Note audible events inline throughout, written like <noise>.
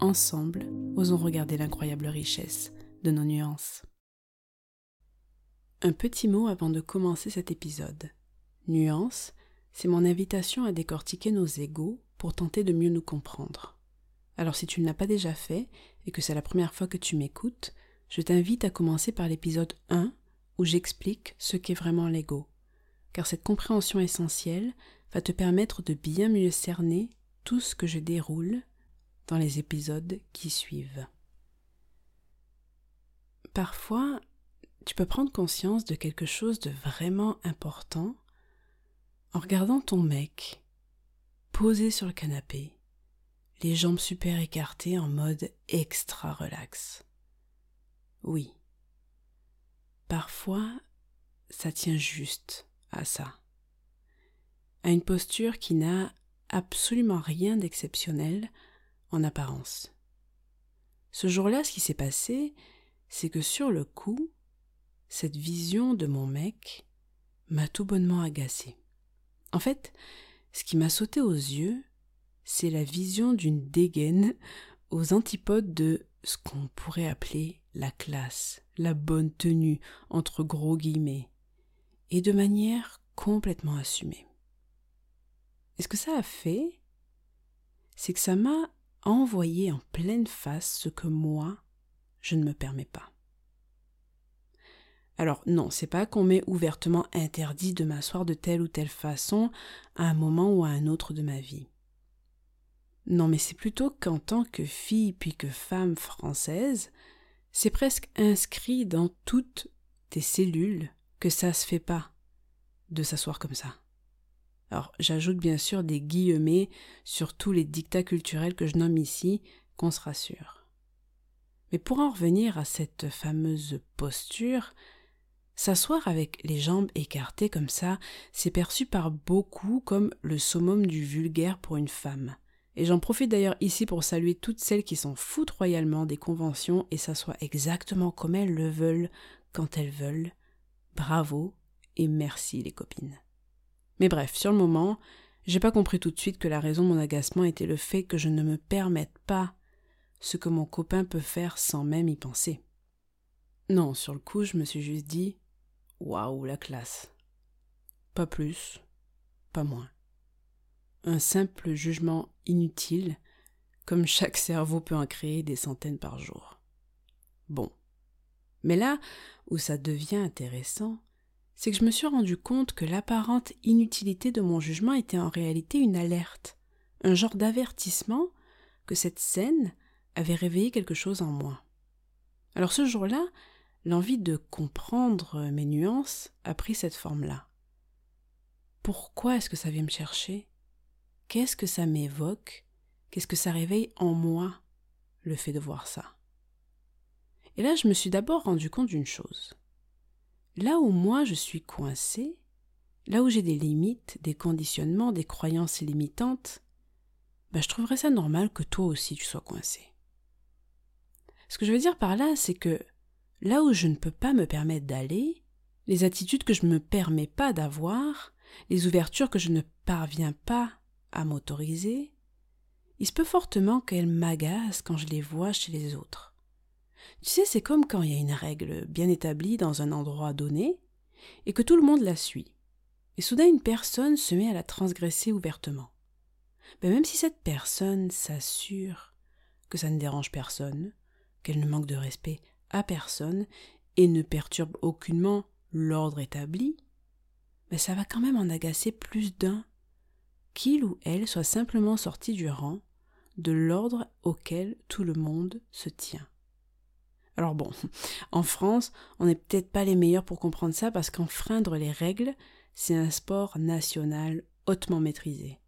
ensemble, osons regarder l'incroyable richesse de nos nuances. Un petit mot avant de commencer cet épisode. Nuance, c'est mon invitation à décortiquer nos égaux pour tenter de mieux nous comprendre. Alors si tu ne l'as pas déjà fait et que c'est la première fois que tu m'écoutes, je t'invite à commencer par l'épisode 1 où j'explique ce qu'est vraiment l'ego. Car cette compréhension essentielle va te permettre de bien mieux cerner tout ce que je déroule dans les épisodes qui suivent. Parfois, tu peux prendre conscience de quelque chose de vraiment important en regardant ton mec posé sur le canapé, les jambes super écartées en mode extra relax. Oui. Parfois, ça tient juste à ça. À une posture qui n'a absolument rien d'exceptionnel en apparence. Ce jour-là, ce qui s'est passé, c'est que sur le coup, cette vision de mon mec m'a tout bonnement agacé. En fait, ce qui m'a sauté aux yeux, c'est la vision d'une dégaine aux antipodes de ce qu'on pourrait appeler la classe, la bonne tenue, entre gros guillemets, et de manière complètement assumée. Et ce que ça a fait, c'est que ça m'a envoyé en pleine face ce que moi, je ne me permets pas. Alors non, c'est pas qu'on m'ait ouvertement interdit de m'asseoir de telle ou telle façon à un moment ou à un autre de ma vie. Non, mais c'est plutôt qu'en tant que fille puis que femme française, c'est presque inscrit dans toutes tes cellules que ça se fait pas de s'asseoir comme ça. Alors, j'ajoute bien sûr des guillemets sur tous les dictats culturels que je nomme ici, qu'on se rassure. Mais pour en revenir à cette fameuse posture, s'asseoir avec les jambes écartées comme ça, c'est perçu par beaucoup comme le summum du vulgaire pour une femme. Et j'en profite d'ailleurs ici pour saluer toutes celles qui s'en foutent royalement des conventions et s'assoient exactement comme elles le veulent quand elles veulent. Bravo et merci les copines. Mais bref, sur le moment, j'ai pas compris tout de suite que la raison de mon agacement était le fait que je ne me permette pas ce que mon copain peut faire sans même y penser. Non, sur le coup, je me suis juste dit Waouh, la classe. Pas plus, pas moins. Un simple jugement inutile, comme chaque <laughs> cerveau peut en créer des centaines par jour. Bon. Mais là où ça devient intéressant, c'est que je me suis rendu compte que l'apparente inutilité de mon jugement était en réalité une alerte, un genre d'avertissement que cette scène avait réveillé quelque chose en moi. Alors ce jour-là, l'envie de comprendre mes nuances a pris cette forme-là. Pourquoi est-ce que ça vient me chercher? Qu'est-ce que ça m'évoque? Qu'est-ce que ça réveille en moi, le fait de voir ça? Et là, je me suis d'abord rendu compte d'une chose. Là où moi je suis coincé, là où j'ai des limites, des conditionnements, des croyances limitantes, ben je trouverais ça normal que toi aussi tu sois coincé. Ce que je veux dire par là, c'est que là où je ne peux pas me permettre d'aller, les attitudes que je ne me permets pas d'avoir, les ouvertures que je ne parviens pas à m'autoriser, il se peut fortement qu'elles m'agacent quand je les vois chez les autres. Tu sais, c'est comme quand il y a une règle bien établie dans un endroit donné et que tout le monde la suit. Et soudain une personne se met à la transgresser ouvertement. Mais même si cette personne s'assure que ça ne dérange personne, qu'elle ne manque de respect à personne et ne perturbe aucunement l'ordre établi, mais ça va quand même en agacer plus d'un, qu'il ou elle soit simplement sorti du rang de l'ordre auquel tout le monde se tient. Alors bon, <laughs> en France, on n'est peut-être pas les meilleurs pour comprendre ça parce qu'enfreindre les règles, c'est un sport national hautement maîtrisé.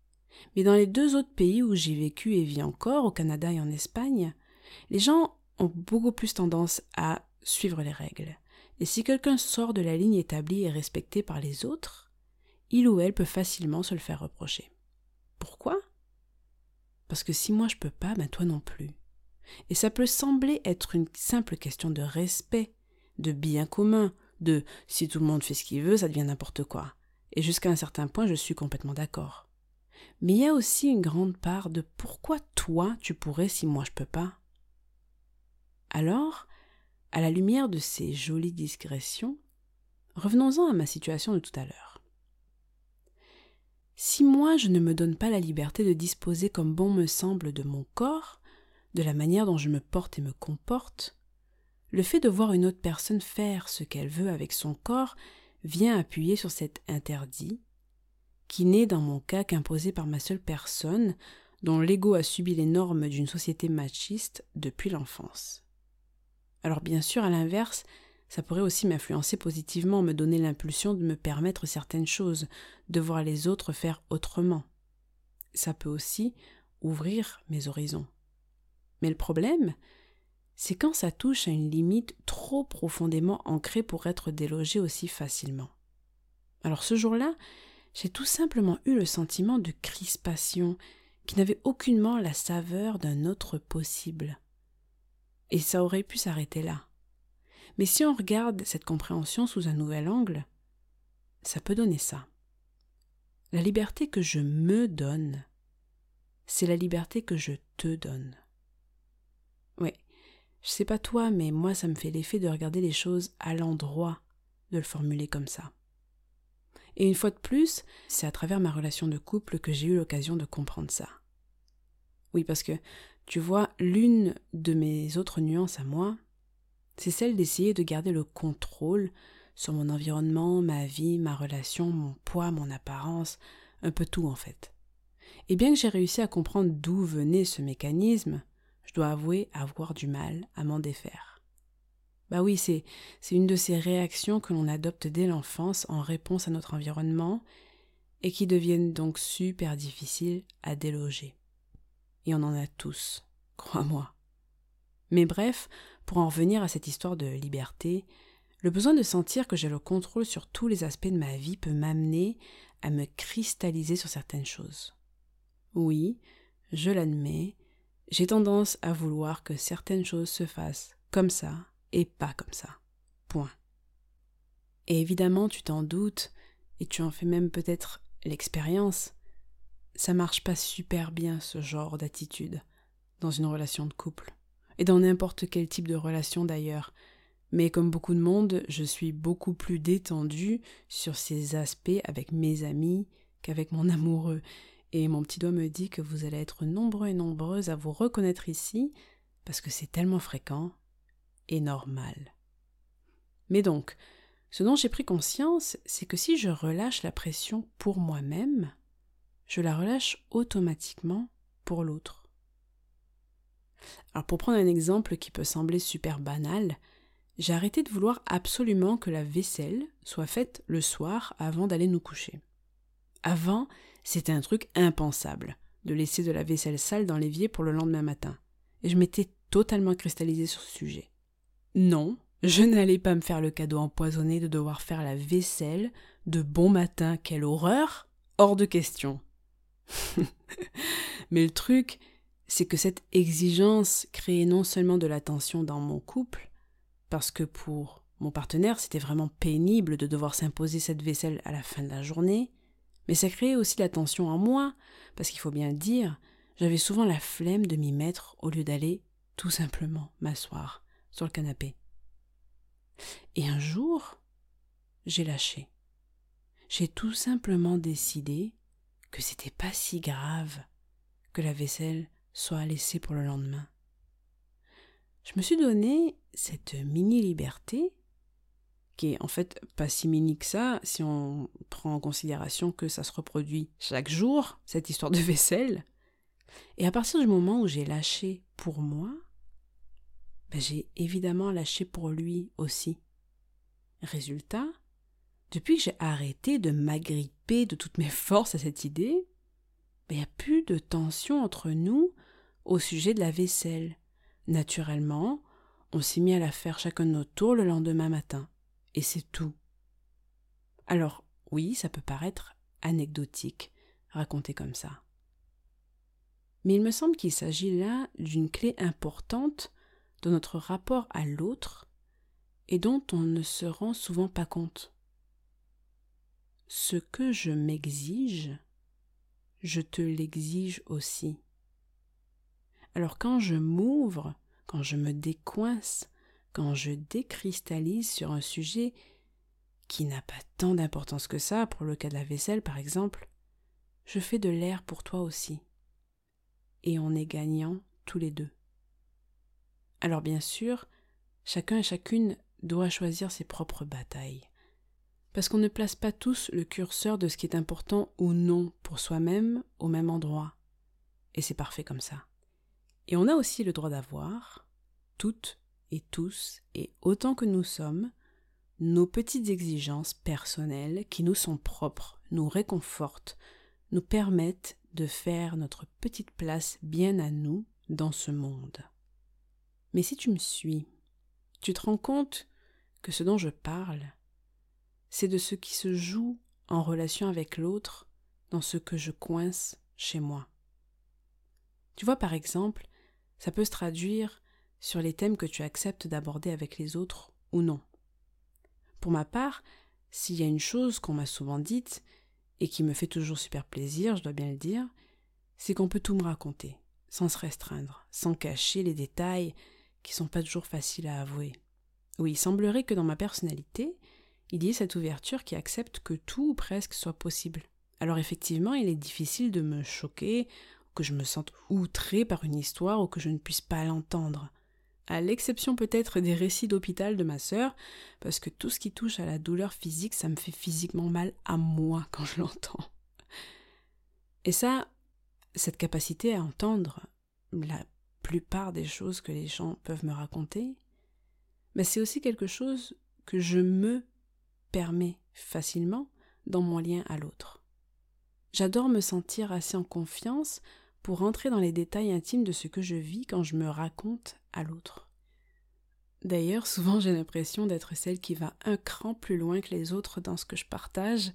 Mais dans les deux autres pays où j'ai vécu et vis encore, au Canada et en Espagne, Les gens ont beaucoup plus tendance à suivre les règles. Et si quelqu'un sort de la ligne établie et respectée par les autres, il ou elle peut facilement se le faire reprocher. Pourquoi? Parce que si moi je peux pas, ben toi non plus. Et ça peut sembler être une simple question de respect, de bien commun, de si tout le monde fait ce qu'il veut, ça devient n'importe quoi. Et jusqu'à un certain point, je suis complètement d'accord. Mais il y a aussi une grande part de pourquoi toi tu pourrais si moi je peux pas? Alors, à la lumière de ces jolies digressions, revenons-en à ma situation de tout à l'heure. Si moi je ne me donne pas la liberté de disposer comme bon me semble de mon corps, de la manière dont je me porte et me comporte, le fait de voir une autre personne faire ce qu'elle veut avec son corps vient appuyer sur cet interdit, qui n'est dans mon cas qu'imposé par ma seule personne, dont l'ego a subi les normes d'une société machiste depuis l'enfance. Alors bien sûr, à l'inverse, ça pourrait aussi m'influencer positivement, me donner l'impulsion de me permettre certaines choses, de voir les autres faire autrement. Ça peut aussi ouvrir mes horizons. Mais le problème, c'est quand ça touche à une limite trop profondément ancrée pour être délogée aussi facilement. Alors ce jour-là, j'ai tout simplement eu le sentiment de crispation qui n'avait aucunement la saveur d'un autre possible. Et ça aurait pu s'arrêter là. Mais si on regarde cette compréhension sous un nouvel angle, ça peut donner ça. La liberté que je me donne, c'est la liberté que je te donne. Je sais pas toi, mais moi ça me fait l'effet de regarder les choses à l'endroit de le formuler comme ça. Et une fois de plus, c'est à travers ma relation de couple que j'ai eu l'occasion de comprendre ça. Oui, parce que, tu vois, l'une de mes autres nuances à moi, c'est celle d'essayer de garder le contrôle sur mon environnement, ma vie, ma relation, mon poids, mon apparence, un peu tout en fait. Et bien que j'ai réussi à comprendre d'où venait ce mécanisme, je dois avouer avoir du mal à m'en défaire. Bah oui, c'est, une de ces réactions que l'on adopte dès l'enfance en réponse à notre environnement et qui deviennent donc super difficiles à déloger. Et on en a tous, crois-moi. Mais bref, pour en revenir à cette histoire de liberté, le besoin de sentir que j'ai le contrôle sur tous les aspects de ma vie peut m'amener à me cristalliser sur certaines choses. Oui, je l'admets, j'ai tendance à vouloir que certaines choses se fassent comme ça et pas comme ça. Point. Et évidemment, tu t'en doutes, et tu en fais même peut-être l'expérience. Ça marche pas super bien ce genre d'attitude dans une relation de couple, et dans n'importe quel type de relation d'ailleurs. Mais comme beaucoup de monde, je suis beaucoup plus détendue sur ces aspects avec mes amis qu'avec mon amoureux, et mon petit doigt me dit que vous allez être nombreux et nombreuses à vous reconnaître ici, parce que c'est tellement fréquent et normal. Mais donc, ce dont j'ai pris conscience, c'est que si je relâche la pression pour moi-même, je la relâche automatiquement pour l'autre. Alors pour prendre un exemple qui peut sembler super banal, j'ai arrêté de vouloir absolument que la vaisselle soit faite le soir avant d'aller nous coucher. Avant, c'était un truc impensable de laisser de la vaisselle sale dans l'évier pour le lendemain matin. Et je m'étais totalement cristallisée sur ce sujet. Non, je n'allais pas me faire le cadeau empoisonné de devoir faire la vaisselle de bon matin. Quelle horreur Hors de question. <laughs> Mais le truc, c'est que cette exigence créait non seulement de la tension dans mon couple, parce que pour mon partenaire, c'était vraiment pénible de devoir s'imposer cette vaisselle à la fin de la journée, mais ça créait aussi la tension en moi, parce qu'il faut bien le dire, j'avais souvent la flemme de m'y mettre au lieu d'aller tout simplement m'asseoir sur le canapé. Et un jour, j'ai lâché. J'ai tout simplement décidé que c'était pas si grave que la vaisselle soit laissée pour le lendemain. Je me suis donné cette mini liberté qui est en fait pas si mini que ça si on prend en considération que ça se reproduit chaque jour, cette histoire de vaisselle. Et à partir du moment où j'ai lâché pour moi, ben j'ai évidemment lâché pour lui aussi. Résultat, depuis que j'ai arrêté de m'agripper de toutes mes forces à cette idée, ben il n'y a plus de tension entre nous au sujet de la vaisselle. naturellement, on s'est mis à la faire chacun de notre tour le lendemain matin. Et c'est tout. Alors, oui, ça peut paraître anecdotique, raconté comme ça. Mais il me semble qu'il s'agit là d'une clé importante de notre rapport à l'autre et dont on ne se rend souvent pas compte. Ce que je m'exige, je te l'exige aussi. Alors quand je m'ouvre, quand je me décoince, quand je décristallise sur un sujet qui n'a pas tant d'importance que ça, pour le cas de la vaisselle par exemple, je fais de l'air pour toi aussi. Et on est gagnant tous les deux. Alors bien sûr, chacun et chacune doit choisir ses propres batailles. Parce qu'on ne place pas tous le curseur de ce qui est important ou non pour soi-même au même endroit. Et c'est parfait comme ça. Et on a aussi le droit d'avoir, toutes et tous, et autant que nous sommes, nos petites exigences personnelles qui nous sont propres, nous réconfortent, nous permettent de faire notre petite place bien à nous dans ce monde. Mais si tu me suis, tu te rends compte que ce dont je parle, c'est de ce qui se joue en relation avec l'autre dans ce que je coince chez moi. Tu vois, par exemple, ça peut se traduire sur les thèmes que tu acceptes d'aborder avec les autres ou non. Pour ma part, s'il y a une chose qu'on m'a souvent dite, et qui me fait toujours super plaisir, je dois bien le dire, c'est qu'on peut tout me raconter, sans se restreindre, sans cacher les détails qui sont pas toujours faciles à avouer. Oui, il semblerait que dans ma personnalité, il y ait cette ouverture qui accepte que tout ou presque soit possible. Alors effectivement, il est difficile de me choquer, que je me sente outré par une histoire ou que je ne puisse pas l'entendre. À l'exception peut-être des récits d'hôpital de ma sœur, parce que tout ce qui touche à la douleur physique, ça me fait physiquement mal à moi quand je l'entends. Et ça, cette capacité à entendre la plupart des choses que les gens peuvent me raconter, mais c'est aussi quelque chose que je me permets facilement dans mon lien à l'autre. J'adore me sentir assez en confiance pour entrer dans les détails intimes de ce que je vis quand je me raconte à l'autre. D'ailleurs, souvent j'ai l'impression d'être celle qui va un cran plus loin que les autres dans ce que je partage,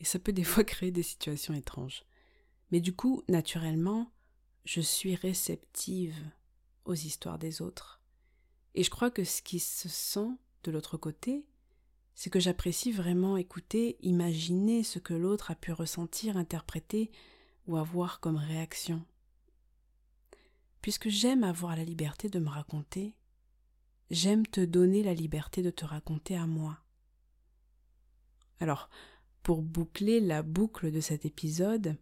et ça peut des fois créer des situations étranges. Mais du coup, naturellement, je suis réceptive aux histoires des autres. Et je crois que ce qui se sent de l'autre côté, c'est que j'apprécie vraiment écouter, imaginer ce que l'autre a pu ressentir, interpréter ou avoir comme réaction. Puisque j'aime avoir la liberté de me raconter, j'aime te donner la liberté de te raconter à moi. Alors, pour boucler la boucle de cet épisode,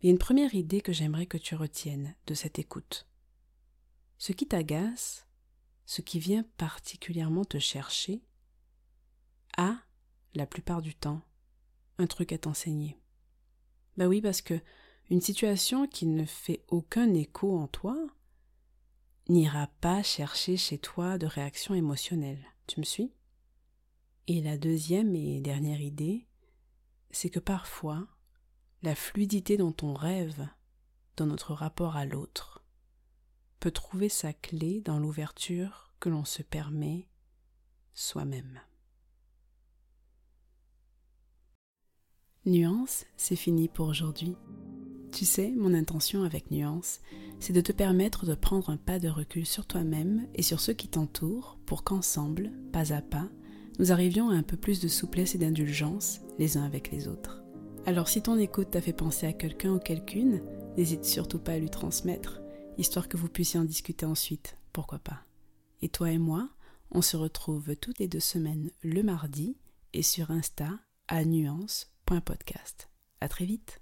il y a une première idée que j'aimerais que tu retiennes de cette écoute. Ce qui t'agace, ce qui vient particulièrement te chercher a, la plupart du temps, un truc à t'enseigner. Bah oui, parce que une situation qui ne fait aucun écho en toi n'ira pas chercher chez toi de réaction émotionnelle. Tu me suis? Et la deuxième et dernière idée, c'est que parfois, la fluidité dont on rêve dans notre rapport à l'autre peut trouver sa clé dans l'ouverture que l'on se permet soi-même. Nuance, c'est fini pour aujourd'hui. Tu sais, mon intention avec Nuance, c'est de te permettre de prendre un pas de recul sur toi-même et sur ceux qui t'entourent pour qu'ensemble, pas à pas, nous arrivions à un peu plus de souplesse et d'indulgence les uns avec les autres. Alors si ton écoute t'a fait penser à quelqu'un ou quelqu'une, n'hésite surtout pas à lui transmettre histoire que vous puissiez en discuter ensuite, pourquoi pas. Et toi et moi, on se retrouve toutes les deux semaines le mardi et sur Insta à nuance.podcast. À très vite.